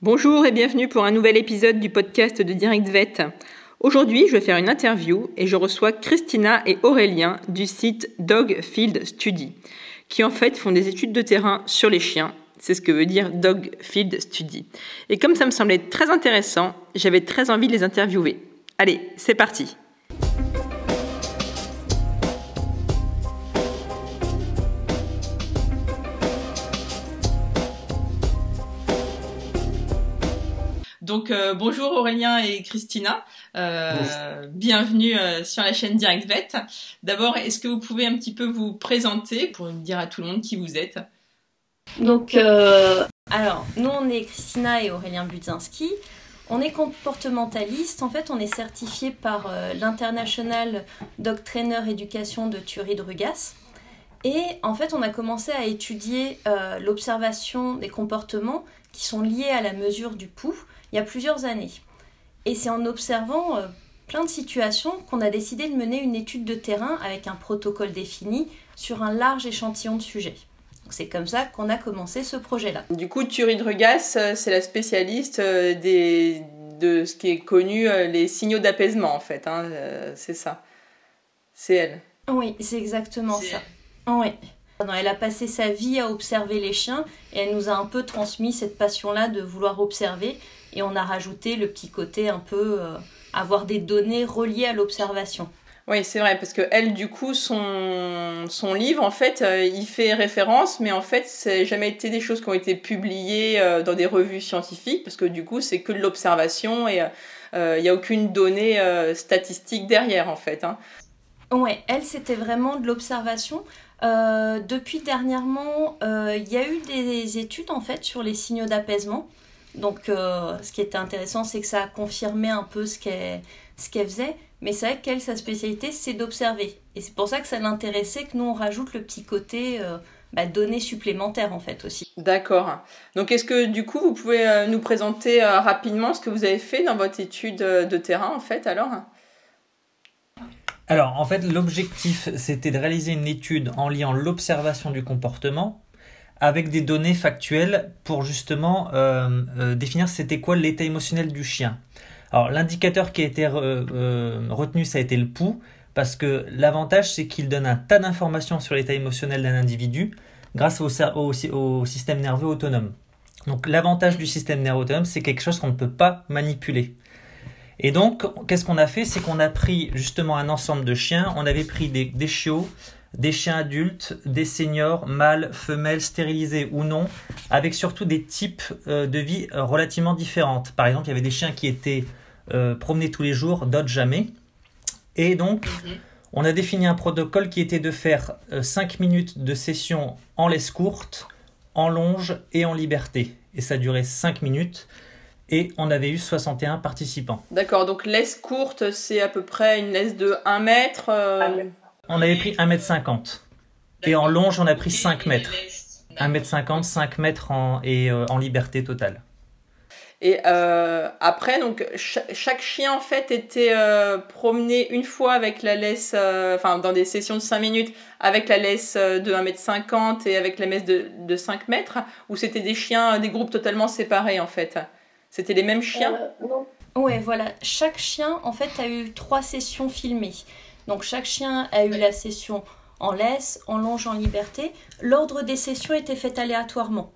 Bonjour et bienvenue pour un nouvel épisode du podcast de Direct Vet. Aujourd'hui, je vais faire une interview et je reçois Christina et Aurélien du site Dog Field Study, qui en fait font des études de terrain sur les chiens. C'est ce que veut dire Dog Field Study. Et comme ça me semblait très intéressant, j'avais très envie de les interviewer. Allez, c'est parti. Donc euh, bonjour Aurélien et Christina, euh, bienvenue euh, sur la chaîne Direct Vet. D'abord, est-ce que vous pouvez un petit peu vous présenter pour dire à tout le monde qui vous êtes? Donc, alors, nous on est Christina et Aurélien Budzinski. On est comportementaliste. En fait, on est certifié par l'International Dog Trainer Éducation de Thury de Rugas. Et en fait, on a commencé à étudier l'observation des comportements qui sont liés à la mesure du pouls il y a plusieurs années. Et c'est en observant euh, plein de situations qu'on a décidé de mener une étude de terrain avec un protocole défini sur un large échantillon de sujets. C'est comme ça qu'on a commencé ce projet-là. Du coup, Turid Regas, euh, c'est la spécialiste euh, des, de ce qui est connu, les signaux d'apaisement, en fait. Hein, c'est ça. C'est elle. Oui, c'est exactement ça. Oui. Elle a passé sa vie à observer les chiens et elle nous a un peu transmis cette passion-là de vouloir observer et on a rajouté le petit côté un peu euh, avoir des données reliées à l'observation. Oui, c'est vrai, parce que elle, du coup, son, son livre, en fait, euh, il fait référence, mais en fait, c'est jamais été des choses qui ont été publiées euh, dans des revues scientifiques, parce que du coup, c'est que de l'observation et il n'y a aucune donnée statistique derrière, en fait. Hein. Ouais, elle, c'était vraiment de l'observation. depuis dernièrement, il y a eu des études, en fait, sur les signaux d'apaisement. Donc, euh, ce qui était intéressant, c'est que ça a confirmé un peu ce qu'elle faisait. Mais c'est vrai qu'elle, sa spécialité, c'est d'observer. Et c'est pour ça que ça l'intéressait que nous, on rajoute le petit côté euh, bah, données supplémentaires, en fait, aussi. D'accord. Donc, est-ce que, du coup, vous pouvez euh, nous présenter rapidement ce que vous avez fait dans votre étude de terrain, en fait, alors? Alors, en fait, l'objectif, c'était de réaliser une étude en liant l'observation du comportement avec des données factuelles pour justement euh, euh, définir c'était quoi l'état émotionnel du chien. Alors l'indicateur qui a été euh, retenu, ça a été le pouls, parce que l'avantage c'est qu'il donne un tas d'informations sur l'état émotionnel d'un individu grâce au, système nerveux autonome. Donc l'avantage du système nerveux autonome, c'est quelque chose qu'on ne peut pas manipuler. Et donc, qu'est-ce qu'on a fait? C'est qu'on a pris justement un ensemble de chiens, on avait pris des chiots, des chiens adultes, des seniors, mâles, femelles, stérilisés ou non, avec surtout des types euh, de vie euh, relativement différentes. Par exemple, il y avait des chiens qui étaient euh, promenés tous les jours, d'autres jamais. Et donc, mhm. on a défini un protocole qui était de faire 5 minutes de session en laisse courte, en longe et en liberté. Et ça durait 5 minutes. Et on avait eu 61 participants. D'accord, donc laisse courte, c'est à peu près une laisse de 1 mètre on avait pris 1m50. Et en longe, on a pris 5 mètres. 1m50, 5 mètres en, et euh, en liberté totale. Et euh, après, donc chaque chien en fait était euh, promené une fois avec la laisse, enfin dans des sessions de 5 minutes, avec la laisse de 1m50 et avec la laisse de, de 5 mètres, ou c'était des chiens, des groupes totalement séparés en fait? C'était les mêmes chiens? Non. Ouais, voilà. Chaque chien en fait a eu trois sessions filmées. Donc chaque chien a eu la session en laisse, en longe, en liberté. L'ordre des sessions était fait aléatoirement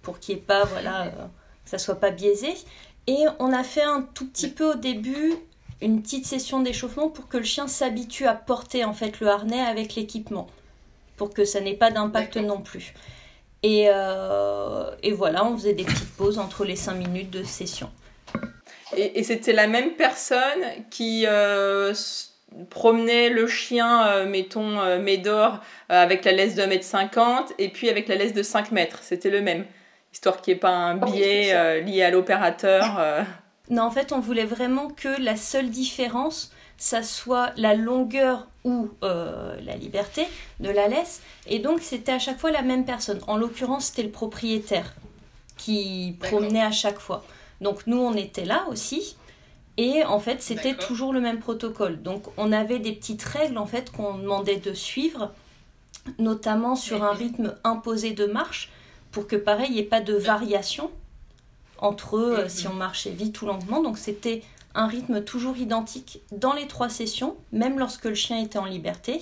pour qu'il n'y ait pas, voilà, euh, que ça soit pas biaisé. Et on a fait un tout petit peu au début une petite session d'échauffement pour que le chien s'habitue à porter en fait le harnais avec l'équipement, pour que ça n'ait pas d'impact non plus. Et, euh, et, voilà, on faisait des petites pauses entre les 5 minutes de session. Et, c'était la même personne qui euh, promener le chien, euh, mettons, euh, Médor, euh, avec la laisse de 1m50 et puis avec la laisse de 5 mètres. C'était le même. Histoire qu'il n'y ait pas un biais lié à l'opérateur. Non, en fait, on voulait vraiment que la seule différence, ça soit la longueur ou la liberté de la laisse. Et donc, c'était à chaque fois la même personne. En l'occurrence, c'était le propriétaire qui promenait à chaque fois. Donc, nous, on était là aussi. Et en fait, c'était toujours le même protocole. Donc, on avait des petites règles en fait qu'on demandait de suivre, notamment sur un rythme imposé de marche, pour que pareil, il n'y ait pas de variation entre eux si on marchait vite ou lentement. Donc c'était un rythme toujours identique dans les trois sessions, même lorsque le chien était en liberté.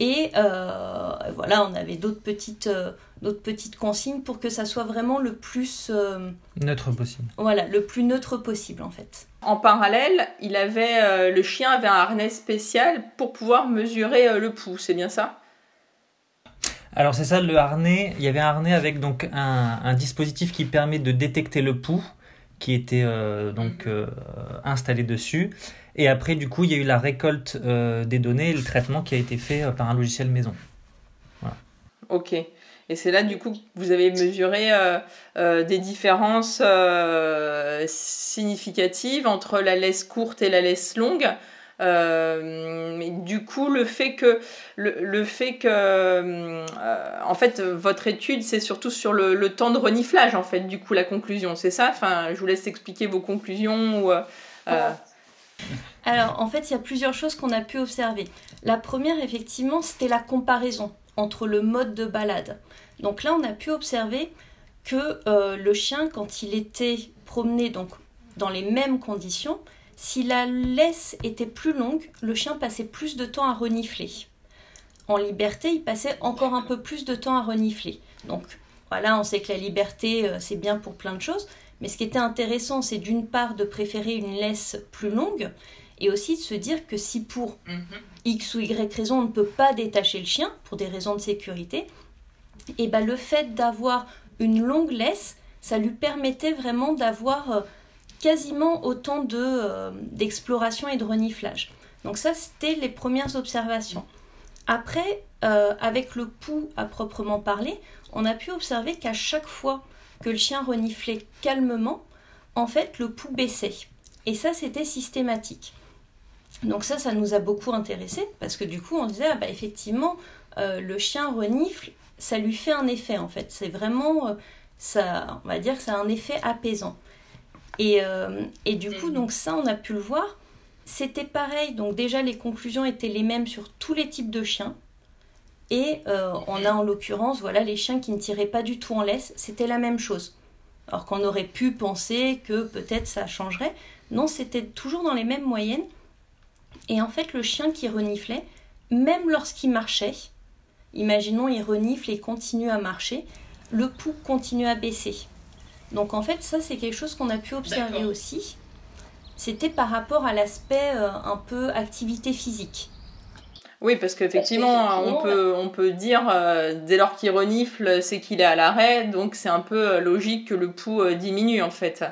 Et euh, voilà, on avait d'autres petites, euh, d'autres petites consignes pour que ça soit vraiment le plus euh, neutre possible. Voilà, le plus neutre possible en fait. En parallèle, il avait le chien avait un harnais spécial pour pouvoir mesurer le pouls, c'est bien ça? Alors c'est ça le harnais. Il y avait un harnais avec donc un, un dispositif qui permet de détecter le pouls qui était euh, donc mhm. euh, installé dessus. Et après, du coup, il y a eu la récolte euh, des données et le traitement qui a été fait par un logiciel maison. Ok. Et c'est là, du coup, que vous avez mesuré des différences significatives entre la laisse courte et la laisse longue. Euh, mais du coup, le fait que, le, fait que euh, en fait, votre étude, c'est surtout sur le, temps de reniflage, en fait, du coup, la conclusion, c'est ça? Enfin, je vous laisse expliquer vos conclusions. Ou, euh, Alors, en fait, il y a plusieurs choses qu'on a pu observer. La première, effectivement, c'était la comparaison entre le mode de balade. Donc là, on a pu observer que le chien, quand il était promené donc, dans les mêmes conditions, si la laisse était plus longue, le chien passait plus de temps à renifler. En liberté, il passait encore un peu plus de temps à renifler. Donc voilà, on sait que la liberté, euh, c'est bien pour plein de choses. Mais ce qui était intéressant, c'est d'une part de préférer une laisse plus longue et aussi de se dire que si pour mhm. X ou Y raison, on ne peut pas détacher le chien pour des raisons de sécurité, et ben le fait d'avoir une longue laisse, ça lui permettait vraiment d'avoir euh, quasiment autant de, euh, d'exploration et de reniflage. Donc ça, c'était les premières observations. Après, euh, avec le pouls à proprement parler, on a pu observer qu'à chaque fois que le chien reniflait calmement, en fait, le pouls baissait. Et ça, c'était systématique. Donc ça, ça nous a beaucoup intéressé parce que du coup, on disait, ah bah, effectivement, euh, le chien renifle, ça lui fait un effet en fait. C'est vraiment, ça, on va dire que ça a un effet apaisant. Euh, et, du coup, donc ça, on a pu le voir. C'était pareil, donc déjà les conclusions étaient les mêmes sur tous les types de chiens. Et euh, on a en l'occurrence, voilà, les chiens qui ne tiraient pas du tout en laisse, c'était la même chose. Alors qu'on aurait pu penser que peut-être ça changerait. Non, c'était toujours dans les mêmes moyennes. Et en fait, le chien qui reniflait, même lorsqu'il marchait, imaginons il renifle et continue à marcher, le pouls continue à baisser. Donc en fait, ça c'est quelque chose qu'on a pu observer aussi. C'était par rapport à l'aspect euh, un peu activité physique. Oui, parce qu'effectivement, on peut, on peut dire, euh, dès lors qu'il renifle, c'est qu'il est à l'arrêt, donc c'est un peu euh, logique que le pouls diminue en fait.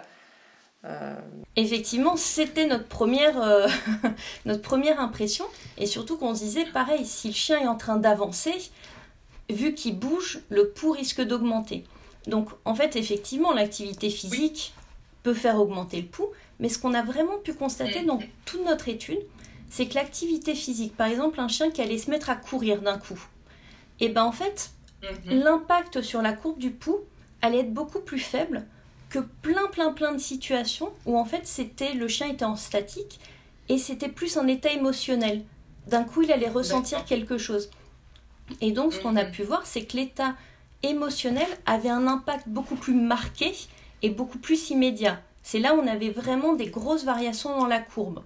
Effectivement, c'était notre première, notre première impression, et surtout qu'on se disait, pareil, si le chien est en train d'avancer, vu qu'il bouge, le pouls risque d'augmenter. Donc en fait, effectivement, l'activité physique peut faire augmenter le pouls, mais ce qu'on a vraiment pu constater dans toute notre étude, c'est que l'activité physique, par exemple un chien qui allait se mettre à courir d'un coup, et eh ben en fait, mhm. l'impact sur la courbe du pouls allait être beaucoup plus faible que plein plein plein de situations où en fait c'était le chien était en statique et c'était plus un état émotionnel. D'un coup, il allait ressentir quelque chose. Et donc ce qu'on a mhm. pu voir, c'est que l'état émotionnel avait un impact beaucoup plus marqué et beaucoup plus immédiat. C'est là où on avait vraiment des grosses variations dans la courbe,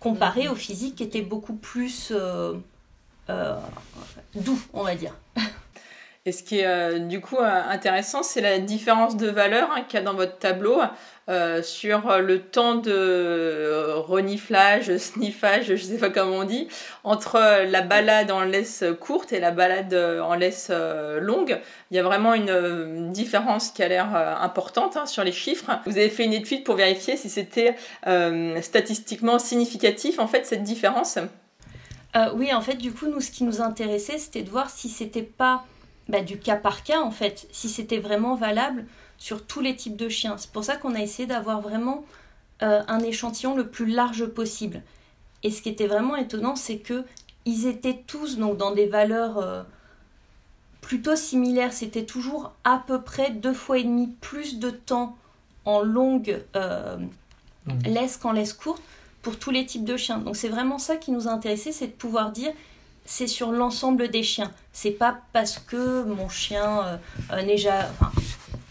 comparé mhm. au physique qui était beaucoup plus euh, euh, doux, on va dire. Et ce qui est euh, du coup intéressant, c'est la différence de valeur hein, qu'il y a dans votre tableau. Euh, sur le temps de euh, reniflage, sniffage, je ne sais pas comment on dit, entre la balade en laisse courte et la balade en laisse euh, longue. Il y a vraiment une différence qui a l'air importante hein, sur les chiffres. Vous avez fait une étude pour vérifier si c'était statistiquement significatif, en fait, cette différence? Oui, en fait, du coup, nous, ce qui nous intéressait, c'était de voir si c'était pas bah, du cas par cas, en fait, si c'était vraiment valable sur tous les types de chiens. C'est pour ça qu'on a essayé d'avoir vraiment euh, un échantillon le plus large possible. Et ce qui était vraiment étonnant, c'est que ils étaient tous donc dans des valeurs euh, plutôt similaires. C'était toujours à peu près deux fois et demi plus de temps en longue euh, laisse qu'en laisse courte pour tous les types de chiens. Donc c'est vraiment ça qui nous a intéressé, c'est de pouvoir dire c'est sur l'ensemble des chiens. C'est pas parce que mon chien n'est jamais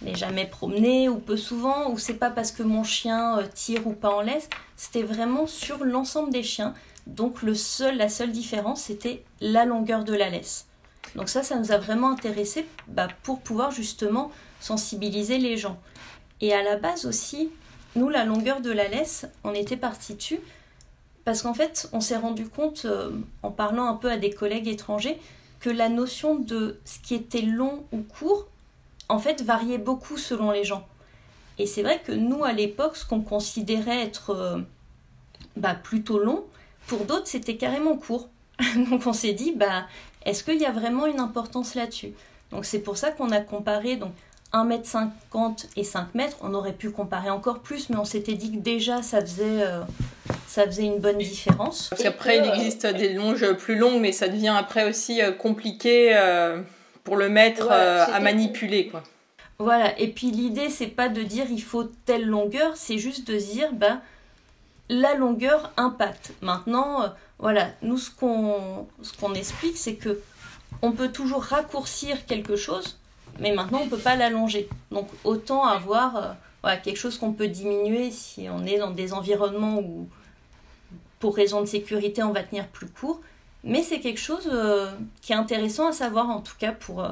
n'est jamais promené ou peu souvent, ou c'est pas parce que mon chien euh, tire ou pas en laisse, c'était vraiment sur l'ensemble des chiens. Donc le seul, la seule différence, c'était la longueur de la laisse. Donc ça, ça nous a vraiment intéressé bah, pour pouvoir justement sensibiliser les gens. Et à la base aussi, nous, la longueur de la laisse, on était parti parce qu'en fait, on s'est rendu compte, euh, en parlant un peu à des collègues étrangers, que la notion de ce qui était long ou court, en fait, variait beaucoup selon les gens. Et c'est vrai que nous, à l'époque, ce qu'on considérait être euh, bah, plutôt long, pour d'autres, c'était carrément court. Donc on s'est dit, bah, est-ce qu'il y a vraiment une importance là-dessus? Donc c'est pour ça qu'on a comparé donc 1m50 et 5 mètres. On aurait pu comparer encore plus, mais on s'était dit que déjà ça faisait, euh, ça faisait une bonne différence. Parce qu'après, il existe des longes plus longues, mais ça devient après aussi euh, compliqué euh, pour le maître à manipuler. Quoi. Voilà, et puis l'idée, c'est pas de dire il faut telle longueur, c'est juste de dire bah, la longueur impacte. Maintenant, voilà, nous ce qu'on ce qu'on explique, c'est que on peut toujours raccourcir quelque chose mais maintenant on ne peut pas l'allonger. Donc autant avoir euh, quelque chose qu'on peut diminuer si on est dans des environnements où pour raison de sécurité on va tenir plus court. Mais c'est quelque chose euh, qui est intéressant à savoir en tout cas pour, euh,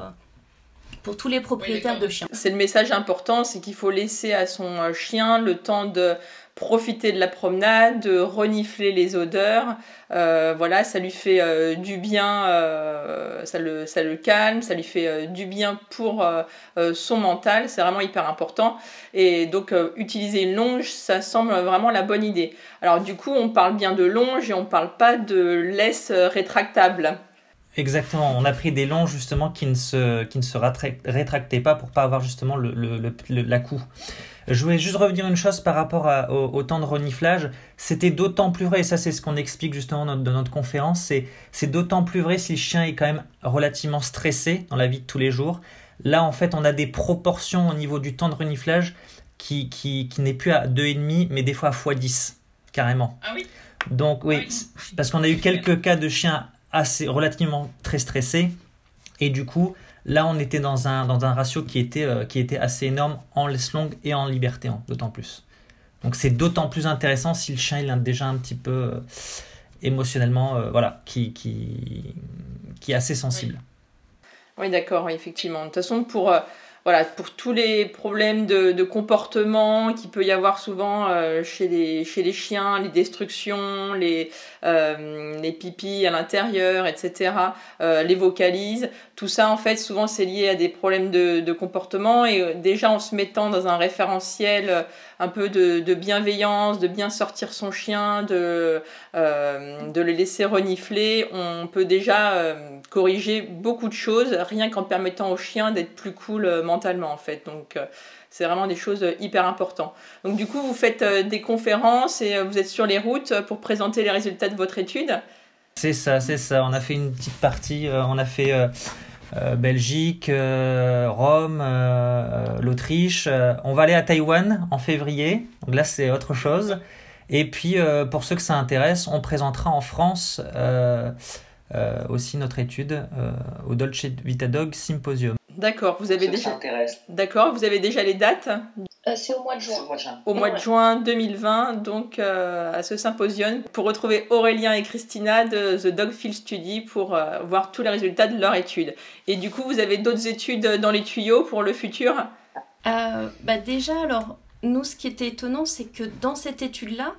pour tous les propriétaires de chiens. C'est le message important, c'est qu'il faut laisser à son chien le temps de profiter de la promenade, de renifler les odeurs. Euh, voilà, ça lui fait euh, du bien, euh, ça, le, ça le calme, ça lui fait du bien pour son mental, c'est vraiment hyper important. Et donc, utiliser une longe, ça semble vraiment la bonne idée. Alors, du coup, on parle bien de longe et on parle pas de laisse rétractable. Exactement, on a pris des longes justement qui ne se, qui ne se rétractaient pas pour pas avoir justement le, le, la coût. Je voulais juste revenir une chose par rapport au, temps de reniflage. C'était d'autant plus vrai, et ça c'est ce qu'on explique justement dans, notre conférence, c'est, c'est d'autant plus vrai si le chien est quand même relativement stressé dans la vie de tous les jours. Là en fait on a des proportions au niveau du temps de reniflage qui, qui, qui n'est plus à 2,5 mais des fois à x10 carrément. Ah oui? Donc oui, parce qu'on a eu quelques cas de chiens assez relativement très stressés et du coup Là, on était dans un, dans un ratio qui était, euh, qui était assez énorme en laisse longue et en liberté, hein, d'autant plus. Donc c'est d'autant plus intéressant si le chien il est déjà un petit peu euh, émotionnellement, euh, voilà, qui, qui, qui est assez sensible. Oui, d'accord, effectivement. De toute façon, pour voilà, pour tous les problèmes de, de comportement qu'il peut y avoir souvent euh, chez, les, chez les chiens, les destructions, les, euh, les pipis à l'intérieur, etc., euh, les vocalises, tout ça en fait souvent c'est lié à des problèmes de, de comportement et déjà en se mettant dans un référentiel un peu de, bienveillance, de bien sortir son chien, de, de le laisser renifler, on peut déjà corriger beaucoup de choses rien qu'en permettant au chien d'être plus cool mentalement en fait. Donc c'est vraiment des choses hyper importantes. Donc du coup, vous faites des conférences et vous êtes sur les routes pour présenter les résultats de votre étude. C'est ça, c'est ça. On a fait une petite partie, on a fait euh, Belgique, euh, Rome, euh, l'Autriche. on va aller à Taïwan en février. Donc là, c'est autre chose. Et puis, pour ceux que ça intéresse, on présentera en France aussi notre étude au Dolce Vita Dog Symposium. D'accord, vous avez déjà. D'accord, vous avez déjà les dates euh, c'est au mois de juin. Au mois de juin, 2020, donc euh, à ce symposium, pour retrouver Aurélien et Christina de The Dog Field Study pour euh, voir tous les résultats de leur étude. Et du coup, vous avez d'autres études dans les tuyaux pour le futur? Bah Déjà, alors, nous, ce qui était étonnant, c'est que dans cette étude-là,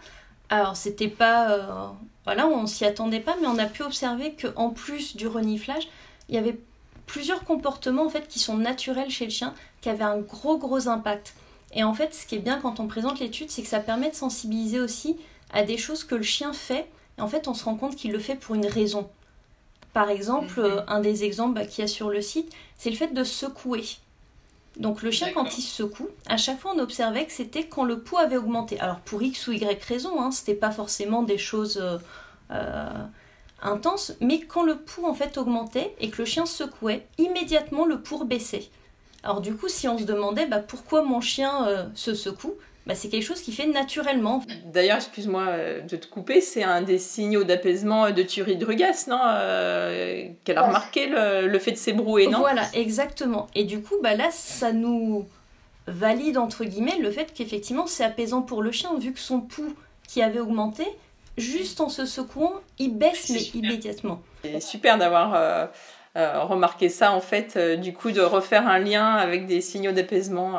alors c'était pas. voilà, on s'y attendait pas, mais on a pu observer qu'en plus du reniflage, il y avait plusieurs comportements en fait qui sont naturels chez le chien qui avaient un gros gros impact. Et en fait, ce qui est bien quand on présente l'étude, c'est que ça permet de sensibiliser aussi à des choses que le chien fait. Et en fait, on se rend compte qu'il le fait pour une raison. Par exemple, mhm. euh, un des exemples bah, qu'il y a sur le site, c'est le fait de secouer. Donc le chien, quand il secoue, à chaque fois on observait que c'était quand le pouls avait augmenté. Alors pour X ou Y raison, hein, c'était pas forcément des choses euh, intenses, mais quand le pouls en fait augmentait et que le chien secouait, immédiatement le pouls baissait. Alors du coup, si on se demandait bah, pourquoi mon chien euh, se secoue, bah, c'est quelque chose qui fait naturellement. D'ailleurs, excuse-moi euh, de te couper, c'est un des signaux d'apaisement de Thury Drugas, non euh, Qu'elle a remarqué le, fait de s'ébrouer, non? Voilà, exactement. Et du coup, bah, là, ça nous, valide entre guillemets le fait qu'effectivement c'est apaisant pour le chien vu que son pouls qui avait augmenté, juste en se secouant, il baisse mais immédiatement. C'est super d'avoir euh, euh, remarqué ça en fait, euh, du coup de refaire un lien avec des signaux d'apaisement.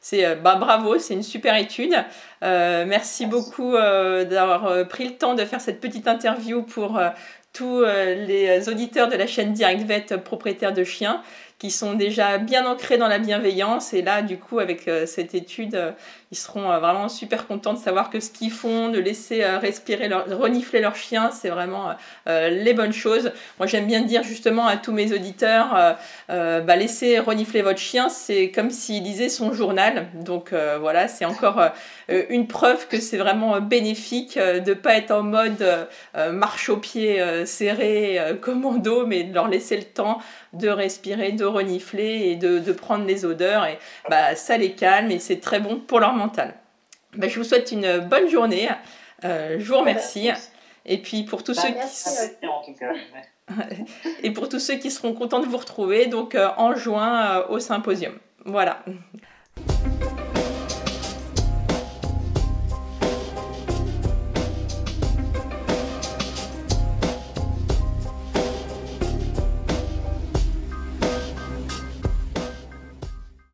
c'est bah, bravo, c'est une super étude. merci beaucoup d'avoir pris le temps de faire cette petite interview pour tous les auditeurs de la chaîne Direct Vet propriétaires de chiens qui sont déjà bien ancrés dans la bienveillance. Et là, du coup, avec euh, cette étude, euh, ils seront euh, vraiment super contents de savoir que ce qu'ils font, de laisser respirer, leur, renifler leur chien, c'est vraiment les bonnes choses. Moi, j'aime bien dire justement à tous mes auditeurs, bah, laissez renifler votre chien, c'est comme s'il lisait son journal. Donc voilà, c'est encore une preuve que c'est vraiment bénéfique de ne pas être en mode marche au pied serré, commando, mais de leur laisser le temps de respirer, de renifler et de, prendre les odeurs. Et bah, ça les calme et c'est très bon pour leur mental. Bah, je vous souhaite une bonne journée. Euh, je vous remercie. Et puis pour tous bah, ceux qui et pour tous ceux qui seront contents de vous retrouver donc euh, en juin euh, au symposium. Voilà.